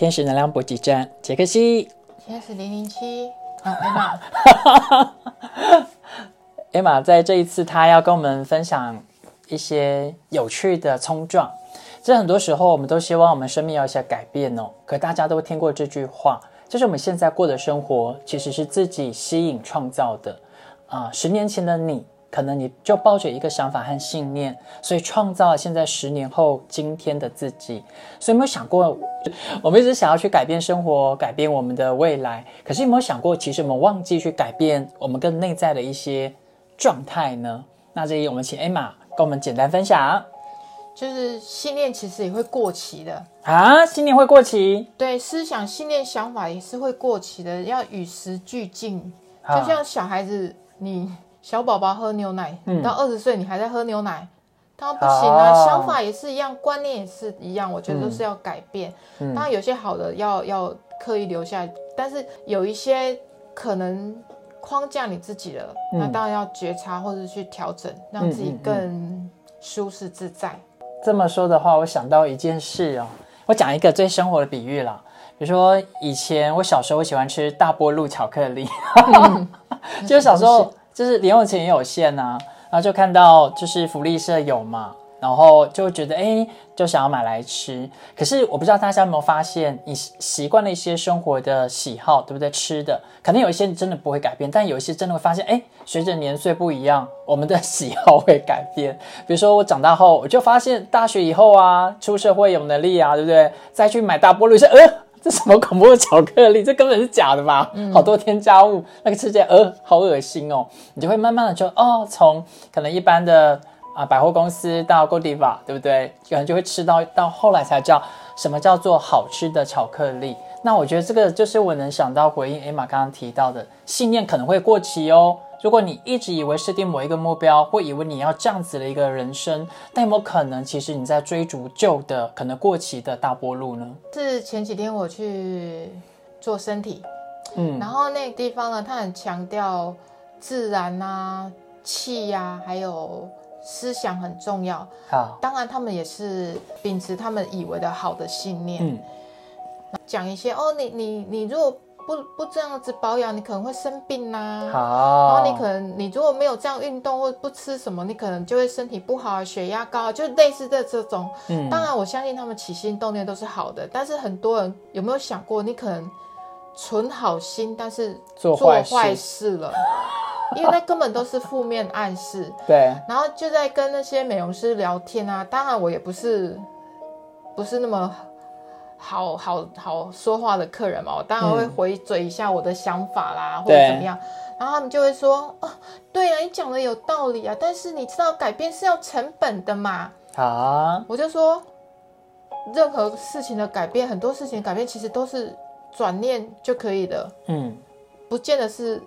天使能量补给站，杰克西。天使零零七啊，Emma，艾玛在这一次，她要跟我们分享一些有趣的冲撞。这很多时候，我们都希望我们生命要一些改变哦。可大家都听过这句话，就是我们现在过的生活，其实是自己吸引创造的啊。十年前的你。可能你就抱着一个想法和信念，所以创造了现在十年后今天的自己。所以有没有想过，我们一直想要去改变生活，改变我们的未来？可是有没有想过，其实我们忘记去改变我们更内在的一些状态呢？那这里我们请 Emma 跟我们简单分享。就是信念其实也会过期的啊，信念会过期？对，思想、信念、想法也是会过期的，要与时俱进。就像小孩子，你。小宝宝喝牛奶，到二十岁你还在喝牛奶，当然不行啊！想法也是一样，观念也是一样，我觉得都是要改变。当然有些好的要要刻意留下，但是有一些可能框架你自己了，那当然要觉察或者去调整，让自己更舒适自在。这么说的话，我想到一件事哦，我讲一个最生活的比喻啦，比如说以前我小时候我喜欢吃大波路巧克力，就是小时候。就是零用钱也有限呐，然后就看到就是福利社有嘛，然后就觉得哎，就想要买来吃。可是我不知道大家有没有发现，你习惯了一些生活的喜好，对不对？吃的可能有一些真的不会改变，但有一些真的会发现，哎，随着年岁不一样，我们的喜好会改变。比如说我长大后，我就发现大学以后啊，出社会有能力啊，对不对？再去买大波路是呃。这什么恐怖的巧克力？这根本是假的吧？好多添加物，那个吃起来呃好恶心哦。你就会慢慢的就哦，从可能一般的啊百货公司到 Godiva，对不对？可能就会吃到到后来才知道什么叫做好吃的巧克力。那我觉得这个就是我能想到回应 Emma 刚刚提到的信念可能会过期哦。如果你一直以为设定某一个目标，或以为你要这样子的一个人生，但有没有可能，其实你在追逐旧的、可能过期的大波路呢？是前几天我去做身体，嗯，然后那个地方呢，他很强调自然啊、气呀，还有思想很重要。好，当然他们也是秉持他们以为的好的信念，嗯，讲一些哦，你你你如果。不不这样子保养，你可能会生病呐。好，然后你可能你如果没有这样运动或不吃什么，你可能就会身体不好，血压高，就类似的这种。嗯，当然我相信他们起心动念都是好的，但是很多人有没有想过，你可能存好心，但是做坏事了，因为那根本都是负面暗示。对。然后就在跟那些美容师聊天啊，当然我也不是不是那么。好好好说话的客人嘛，我当然会回嘴一下我的想法啦，或者怎么样，然后他们就会说：“哦，对啊，你讲的有道理啊，但是你知道改变是要成本的嘛。”啊，我就说，任何事情的改变，很多事情改变其实都是转念就可以的，嗯，不见得是，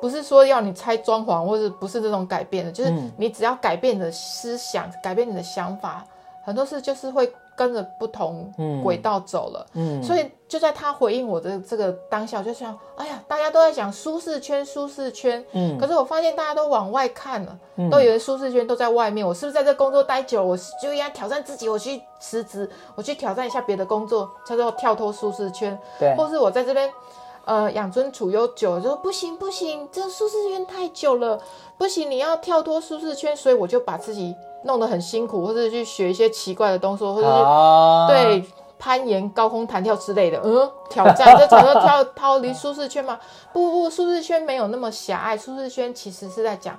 不是说要你拆装潢，或者不是这种改变的，就是你只要改变你的思想，改变你的想法，很多事就是会。跟着不同轨道走了，嗯，所以就在他回应我的这个当下，就想，哎呀，大家都在讲舒适圈，舒适圈，嗯，可是我发现大家都往外看了，都以为舒适圈都在外面。我是不是在这工作待久，我就应该挑战自己，我去辞职，我去挑战一下别的工作，叫做跳脱舒适圈，对，或是我在这边，呃，养尊处优久，就说不行不行，这舒适圈太久了，不行，你要跳脱舒适圈，所以我就把自己。弄得很辛苦，或者去学一些奇怪的东西，或者是对攀岩、高空弹跳之类的，嗯，挑战就想要跳逃离舒适圈吗？不不，舒适圈没有那么狭隘，舒适圈其实是在讲，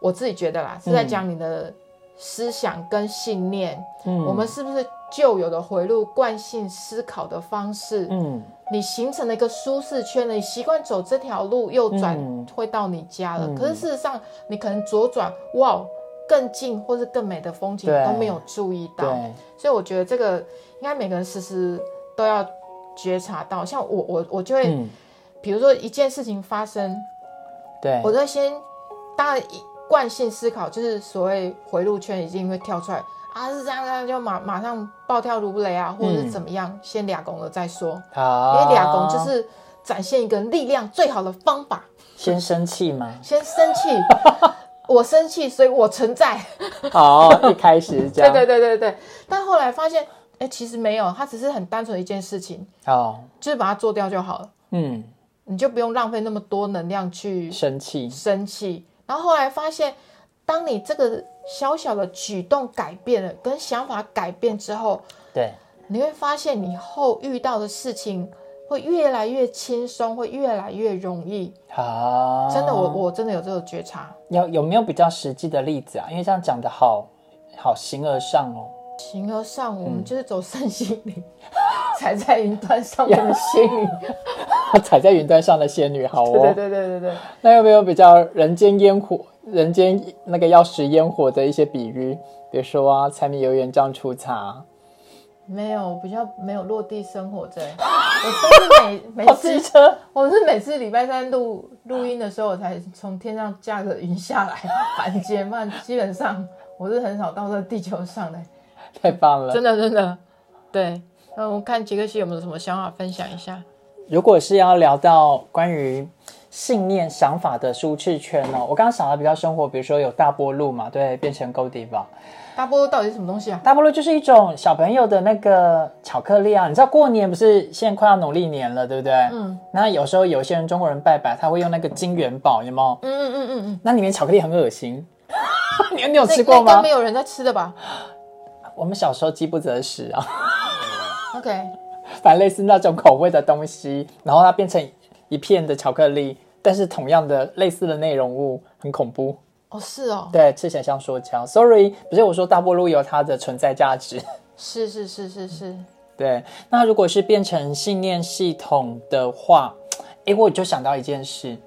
我自己觉得啦，是在讲你的思想跟信念。嗯，我们是不是旧有的回路、惯性思考的方式？嗯，你形成了一个舒适圈了，你习惯走这条路，右转会到你家了。可是事实上，你可能左转，哇！更近或是更美的风景都没有注意到，所以我觉得这个应该每个人时时都要觉察到。像我，我我就会，比如说一件事情发生，对我都先，当然惯性思考就是所谓回路圈已经会跳出来啊，是这样，这样就马马上暴跳如雷啊，或者是怎么样，先俩拱了再说。好，因为俩拱就是展现一个力量最好的方法。先生气吗？先生气。我生气，所以我存在。好，一开始这样。对对对对对，但后来发现，哎，哎，其实没有，它只是很单纯的一件事情，哦，就是把它做掉就好了，嗯，你就不用浪费那么多能量去生气，生气。然后后来发现，当你这个小小的举动改变了，跟想法改变之后，对，你会发现你后遇到的事情会越来越轻松，会越来越容易。好，真的，我我真的有这个觉察。有有没有比较实际的例子啊？因为这样讲的好好形而上哦。形而上，我们就是走圣心灵，踩在云端上面的仙女，踩在云端上的仙女，好哦。对对对对对。那有没有比较人间烟火、人间那个要食烟火的一些比喻？比如说啊，柴米油盐酱醋茶。没有，比较没有落地生活在。我都是每每次 车，我是每次礼拜三录录音的时候，我才从天上驾着云下来凡间嘛。基本上我是很少到这地球上的。太棒了，真的真的。对，那我们看杰克西有没有什么想法分享一下。如果是要聊到关于信念、想法的舒适圈呢，我刚刚想的比较生活，比如说有大波路嘛，对，变成 Goldie 吧。大波路到底是什么东西啊？大波路就是一种小朋友的那个巧克力啊。你知道过年不是现在快要农历年了，对不对？嗯。那有时候有些人中国人拜拜，他会用那个金元宝，有没有？嗯嗯嗯嗯嗯。那里面巧克力很恶心，你你有吃过吗？没有人在吃的吧？我们小时候饥不择食啊。OK，反正类似那种口味的东西，然后它变成一片的巧克力，但是同样的类似的内容物，很恐怖。哦，是哦，对，吃起来像说枪。Sorry，不是我说大波路有它的存在价值。是是是是是，对。那如果是变成信念系统的话，哎，我就想到一件事，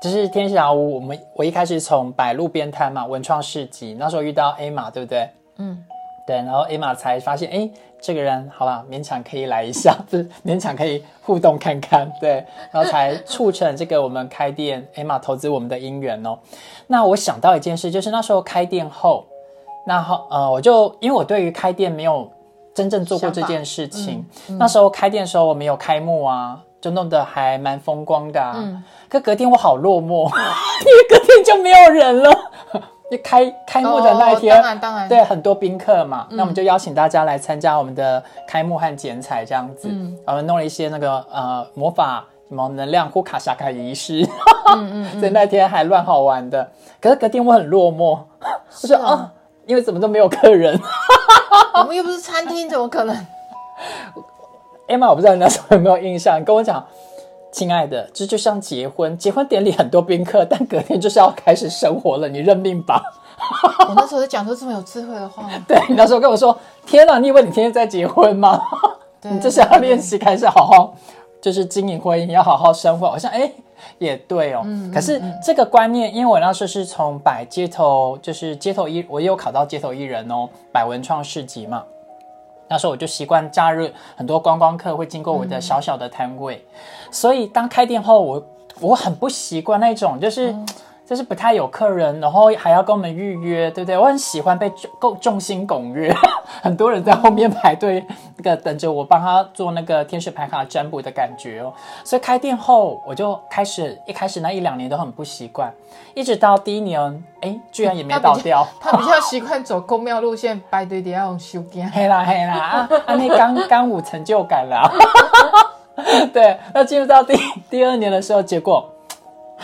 就是天使小屋，我们我一开始从摆路边摊嘛，文创市集，那时候遇到 A 玛，对不对？嗯，对。然后 A 玛才发现，哎，这个人好了，勉强可以来一下，勉强可以互动看看，对。然后才促成这个我们开店，A 玛投资我们的姻缘哦。那我想到一件事，就是那时候开店后，那后，呃，我就因为我对于开店没有真正做过这件事情，那时候开店的时候我没有开幕啊，就弄得还蛮风光的。嗯，可隔天我好落寞，因为隔天就没有人了。就开开幕的那一天，当然当然，对，很多宾客嘛，那我们就邀请大家来参加我们的开幕和剪彩这样子，嗯，我们弄了一些那个呃魔法。什么能量呼卡萨卡仪式，嗯嗯，所以那天还乱好玩的。可是隔天我很落寞，我说啊，因为怎么都没有客人，我们又不是餐厅，怎么可能？Emma，我不知道你那时候有没有印象，跟我讲，亲爱的，这就像结婚，结婚典礼很多宾客，但隔天就是要开始生活了，你认命吧。我那时候在讲出这么有智慧的话，对你那时候跟我说，天哪，你以为你天天在结婚吗？你这是要练习开始好好。就是经营婚姻要好好生活，好像哎也对哦。可是这个观念，因为我那时候是从摆街头，就是街头艺，我也有考到街头艺人哦，摆文创市集嘛。那时候我就习惯假日很多观光客会经过我的小小的摊位，所以当开店后，我我很不习惯那种就是。就是不太有客人，然后还要跟我们预约，对不对？我很喜欢被众众星拱月，很多人在后面排队，那个等着我帮他做那个天使牌卡占卜的感觉哦。所以开店后，我就开始一开始那一两年都很不习惯，一直到第一年，哎，居然也没倒掉。他比较习惯走公庙路线，排队底下用修间。黑啦嘿啦啊！啊，那刚刚有成就感了。对，那进入到第第二年的时候，结果。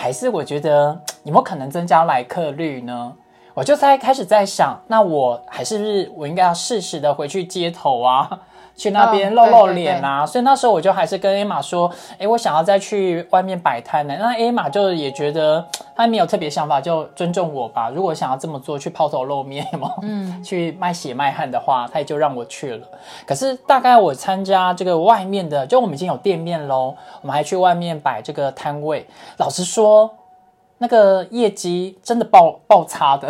还是我觉得有没有可能增加来客率呢？我就在开始在想，那我还是不是我应该要适时的回去街头啊？去那边露露脸啊，所以那时候我就还是跟 A 玛说，哎，我想要再去外面摆摊呢。那 A 玛就也觉得他没有特别想法，就尊重我吧。如果想要这么做，去抛头露面嘛，嗯，去卖血卖汗的话，他也就让我去了。可是大概我参加这个外面的，就我们已经有店面喽，我们还去外面摆这个摊位。老实说。那个业绩真的爆爆差的，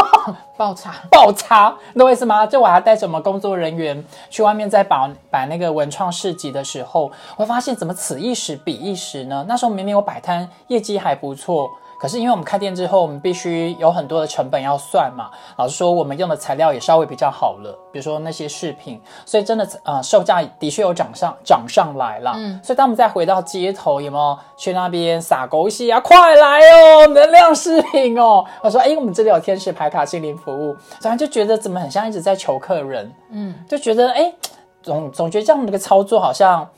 爆差 爆差，懂我意思吗？就我还带着我们工作人员去外面在摆摆那个文创市集的时候，我发现怎么此一时彼一时呢？那时候明明我摆摊业绩还不错。可是因为我们开店之后，我们必须有很多的成本要算嘛。老实说，我们用的材料也稍微比较好了，比如说那些饰品，所以真的呃售价的确有涨上涨上来了。嗯，所以当我们再回到街头，有没有去那边撒狗血啊？快来哦，能量饰品哦！我说，哎，我们这里有天使牌卡心灵服务，然后就觉得怎么很像一直在求客人，嗯，就觉得哎。总总觉得这样的一个操作好像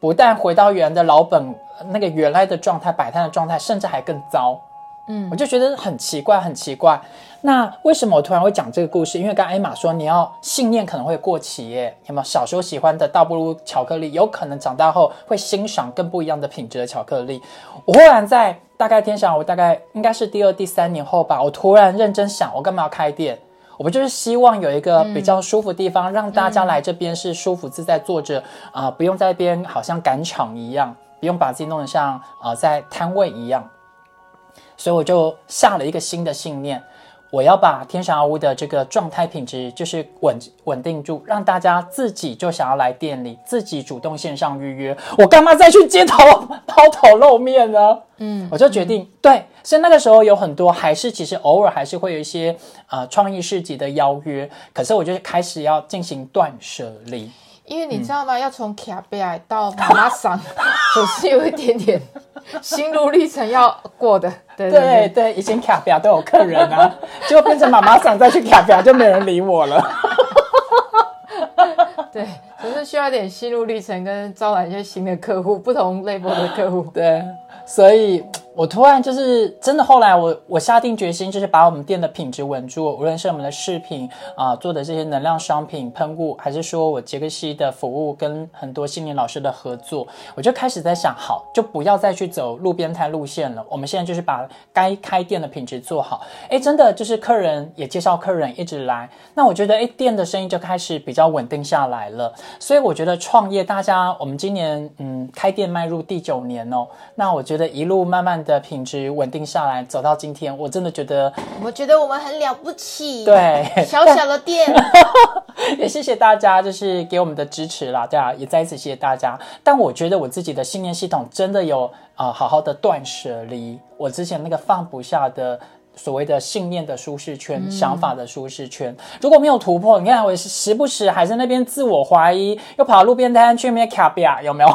不但回到原来的老本那个原来的状态摆摊的状态，甚至还更糟。嗯我就觉得很奇怪，很奇怪。那为什么我突然会讲这个故事？因为刚刚艾玛说你要信念可能会过期耶，有没有？小时候喜欢的倒不如巧克力，有可能长大后会欣赏更不一样的品质的巧克力。我忽然在大概天想，我大概应该是第二、第三年后吧，我突然认真想，我干嘛要开店？我不就是希望有一个比较舒服的地方，让大家来这边是舒服自在坐着啊、不用在那边好像赶场一样，不用把自己弄得像啊、呃在摊位一样。所以我就下了一个新的信念，我要把天祥屋的这个状态品质就是稳稳定住，让大家自己就想要来店里，自己主动线上预约。我干嘛再去街头抛头露面呢？嗯，我就决定、对，所以那个时候有很多还是其实偶尔还是会有一些呃创意市集的邀约，可是我就开始要进行断舍离。因为你知道吗？要从卡贝尔到马拉桑，总是有一点点心路历程要过的。对对对，以前卡比亚都有客人啊，结果变成妈妈桑再去卡比亚就没人理我了。对，只是需要一点心路历程，跟招揽一些新的客户，不同 level 的客户。对，所以我突然就是真的，后来我我下定决心，就是把我们店的品质稳住，无论是我们的饰品啊、做的这些能量商品喷雾，还是说我杰克西的服务跟很多心理老师的合作，我就开始在想，好，就不要再去走路边摊路线了。我们现在就是把该开店的品质做好。哎，真的就是客人也介绍客人一直来，那我觉得哎店的生意就开始比较稳定下来了。所以我觉得创业，大家我们今年嗯开店迈入第九年哦，那我觉得一路慢慢的品质稳定下来，走到今天，我真的觉得我觉得我们很了不起，，对，小小的店，也谢谢大家，就是给我们的支持啦，对啊，也再一次谢谢大家。但我觉得我自己的信念系统真的有啊、呃好好的断舍离，我之前那个放不下的。所谓的信念的舒适圈、想法的舒适圈，如果没有突破，你看我时不时还在那边自我怀疑，又跑路边摊去那边卡比亚，有没有？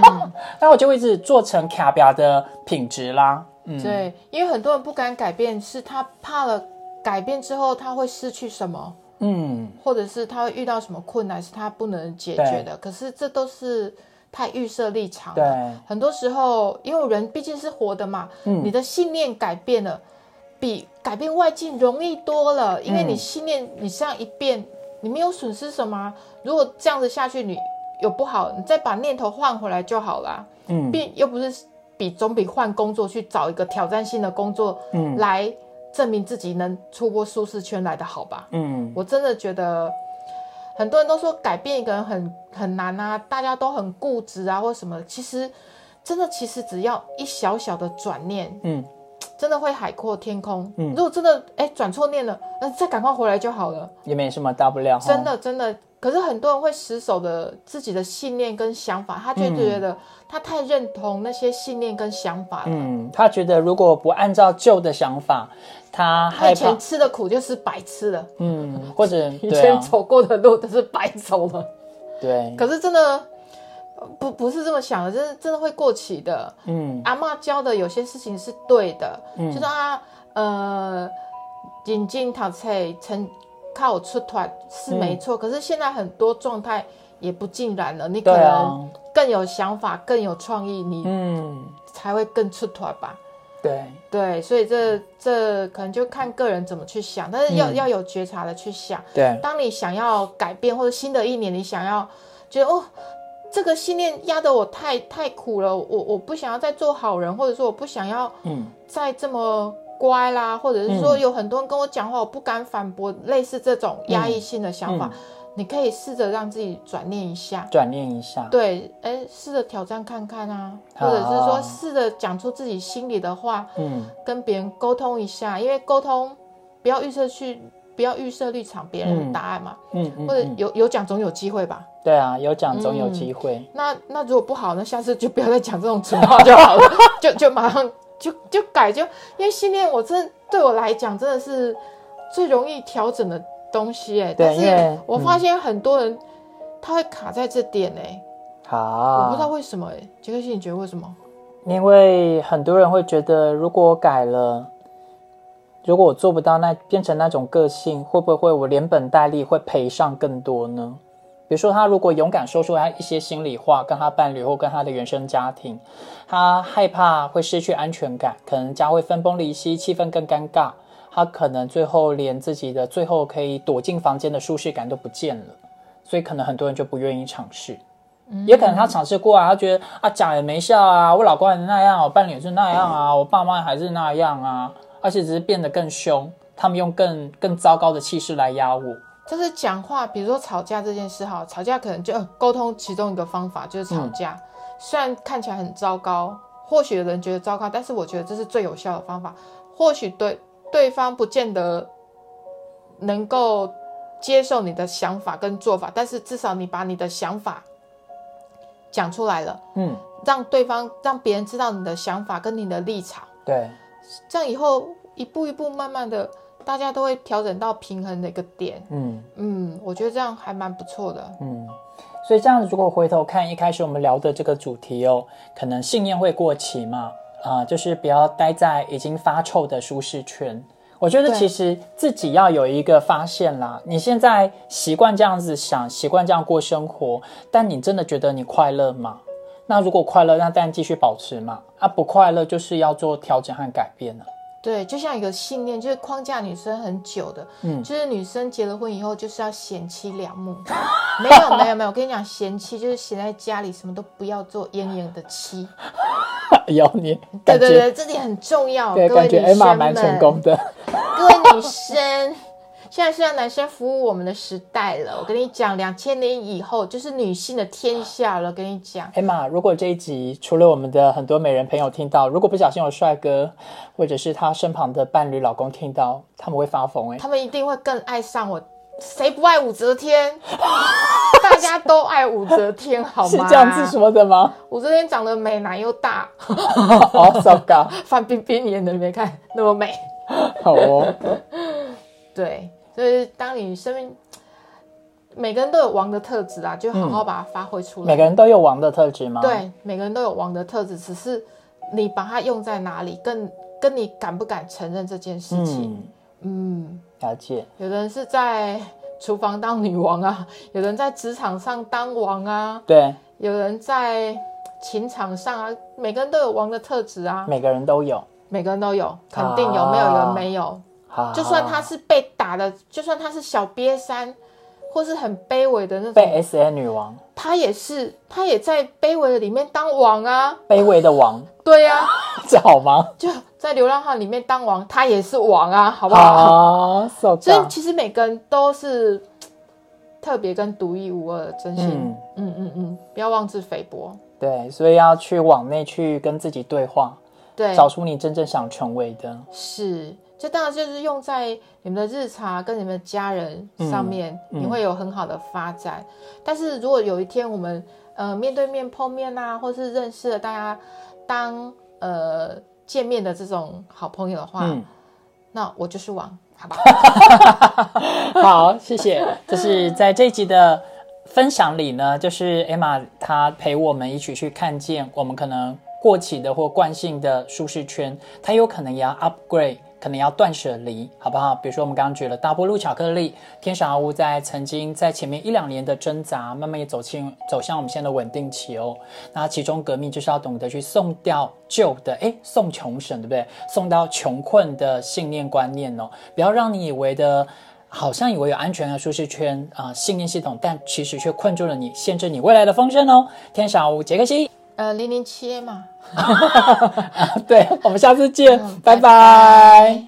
那我就会一直做成卡比亚的品质啦。嗯，对，因为很多人不敢改变，是他怕了改变之后他会失去什么，嗯，或者是他会遇到什么困难是他不能解决的。可是这都是太预设立场了。对，很多时候，因为人毕竟是活的嘛，嗯你的信念改变了，比改变外境容易多了。因为嗯你信念你这样一变，你没有损失什么啊。如果这样子下去，你有不好，你再把念头换回来就好啦。嗯，并又不是比总比换工作去找一个挑战性的工作，嗯来证明自己能突破舒适圈来的好吧？嗯，我真的觉得很多人都说改变一个人很很难啊，大家都很固执啊，或什么。其实真的，其实只要一小小的转念，嗯，真的会海阔天空。嗯如果真的哎转错念了，那再赶快回来就好了。也没什么大不了。真，的真的，可是很多人会死守的自己的信念跟想法，他就觉得他太认同那些信念跟想法了。嗯，他觉得如果不按照旧的想法，他以前，吃的苦就是白吃了，嗯，或者以前走过的路都是白走了。对，可是真的呃不不是这么想的，真的真的会过期的。嗯。阿妈教的有些事情是对的，嗯。就是啊呃引进淘菜成靠出团是没错，可是现在很多状态也不尽然了，你可能，更有想法、更有创意，你嗯，才会更出团吧。对，对，所以这这可能就看个人怎么去想，但是要、嗯。要有觉察的去想。对，当你想要改变，或者新的一年你想要觉得哦，这个信念压得我太太苦了，我我不想要再做好人，或者说我不想要嗯。再这么乖啦，或者是说嗯。有很多人跟我讲话，我不敢反驳，类似这种压抑性的想法，嗯。你可以试着让自己转念一下。转念一下，对，哎，试着挑战看看啊，或者是说试着讲出自己心里的话，嗯。跟别人沟通一下，因为沟通不要预设去，不要预设立场别人的答案嘛，嗯嗯，或者嗯。有有讲总有机会吧。对啊，有奖总有嗯。机会，那那如果不好，那下次就不要再讲这种蠢话 就好了，就就马上就就改，就因为训练，我真的对我来讲真的是最容易调整的东西哎。对但是我发现很多人他会卡在这点哎，好，我不知道为什么哎，杰克西你觉得为什么？因为很多人会觉得，如果我改了，如果我做不到那变成那种个性，会不会我连本带利会赔上更多呢？比如说，他如果勇敢说出来一些心里话，跟他伴侣或跟他的原生家庭，他害怕会失去安全感，可能家会分崩离析，气氛更尴尬。他可能最后连自己的最后可以躲进房间的舒适感都不见了，所以可能很多人就不愿意尝试。也可能他尝试过啊，他觉得啊讲也没效啊，我老公也是那样，我伴侣也是那样啊，我爸妈还是那样啊，而且只是变得更凶，他们用更更糟糕的气势来压我。就是讲话，比如说吵架这件事哈，吵架可能就沟通其中一个方法就是吵架，虽然看起来很糟糕，或许有人觉得糟糕，但是我觉得这是最有效的方法。或许对对方不见得能够接受你的想法跟做法，但是至少你把你的想法讲出来了，嗯，让对方让别人知道你的想法跟你的立场，对，这样以后一步一步慢慢的。大家都会调整到平衡的一个点，嗯嗯，我觉得这样还蛮不错的，嗯，所以这样子如果回头看一开始我们聊的这个主题哦，可能信念会过期嘛，啊，就是不要待在已经发臭的舒适圈。我觉得其实自己要有一个发现啦，你现在习惯这样子想，习惯这样过生活，但你真的觉得你快乐吗？那如果快乐，那当然继续保持嘛，啊，不快乐就是要做调整和改变了。对，就像一个信念，就是框架女生很久的，嗯，就是女生结了婚以后就是要贤妻良母。没有没有没有，我跟你讲，贤妻就是闲在家里什么都不要做，奄奄的妻。有你，对对对，这点很重要。对，感觉蛮成功的。各位女生。现在是让男生服务我们的时代了，我跟你讲，两千年以后就是女性的天下了。跟你讲，哎妈，如果这一集除了我们的很多美人朋友听到，如果不小心有帅哥或者是他身旁的伴侣、老公听到，他们会发疯哎，他们一定会更爱上我。谁不爱武则天？大家都爱武则天，好吗？是这样子说的吗？武则天长得美，奶又大，哦糟糕。范冰冰演的，你没看那么美？好哦，对。所以，当你生命每个人都有王的特质啊，就好好把它发挥出来。每个人都有王的特质吗？对，每个人都有王的特质，只是你把它用在哪里，跟跟你敢不敢承认这件事情。嗯，了解。有的人是在厨房当女王啊，有人在职场上当王啊，对，有人在情场上啊，每个人都有王的特质啊。每个人都有，每个人都有，肯定有，没有人没有。就算他是被打的，就算她是小瘪三，或是很卑微的那种，被 S N 女王，她也是，她也在卑微的里面当王啊，卑微的王，对呀，这好吗？就在流浪汉里面当王，她也是王啊，好不好？所以其实每个人都是特别跟独一无二的真心，嗯嗯嗯，不要妄自菲薄。对，所以要去往内去跟自己对话，对，找出你真正想成为的，是。这当然就是用在你们的日常跟你们的家人上面，你会有很好的发展。但是如果有一天我们呃面对面碰面啊，或是认识了大家当呃见面的这种好朋友的话，那我就是王，好吧？好，谢谢。就是在这一集的分享里呢，就是 Emma 她陪我们一起去看见我们可能过期的或惯性的舒适圈，它有可能也要 upgrade。可能要断舍离，好不好？比如说我们刚刚举了大波路巧克力，天使阿乌在曾经在前面一两年的挣扎，慢慢也走进走向我们现在的稳定期哦。那其中革命就是要懂得去送掉旧的，哎，送穷神，对不对？送到穷困的信念观念哦，不要让你以为的，好像以为有安全的舒适圈啊，信念系统，但其实却困住了你，限制你未来的丰盛哦。天使阿乌，杰克西。呃，零零七嘛，对，我们下次见，拜拜。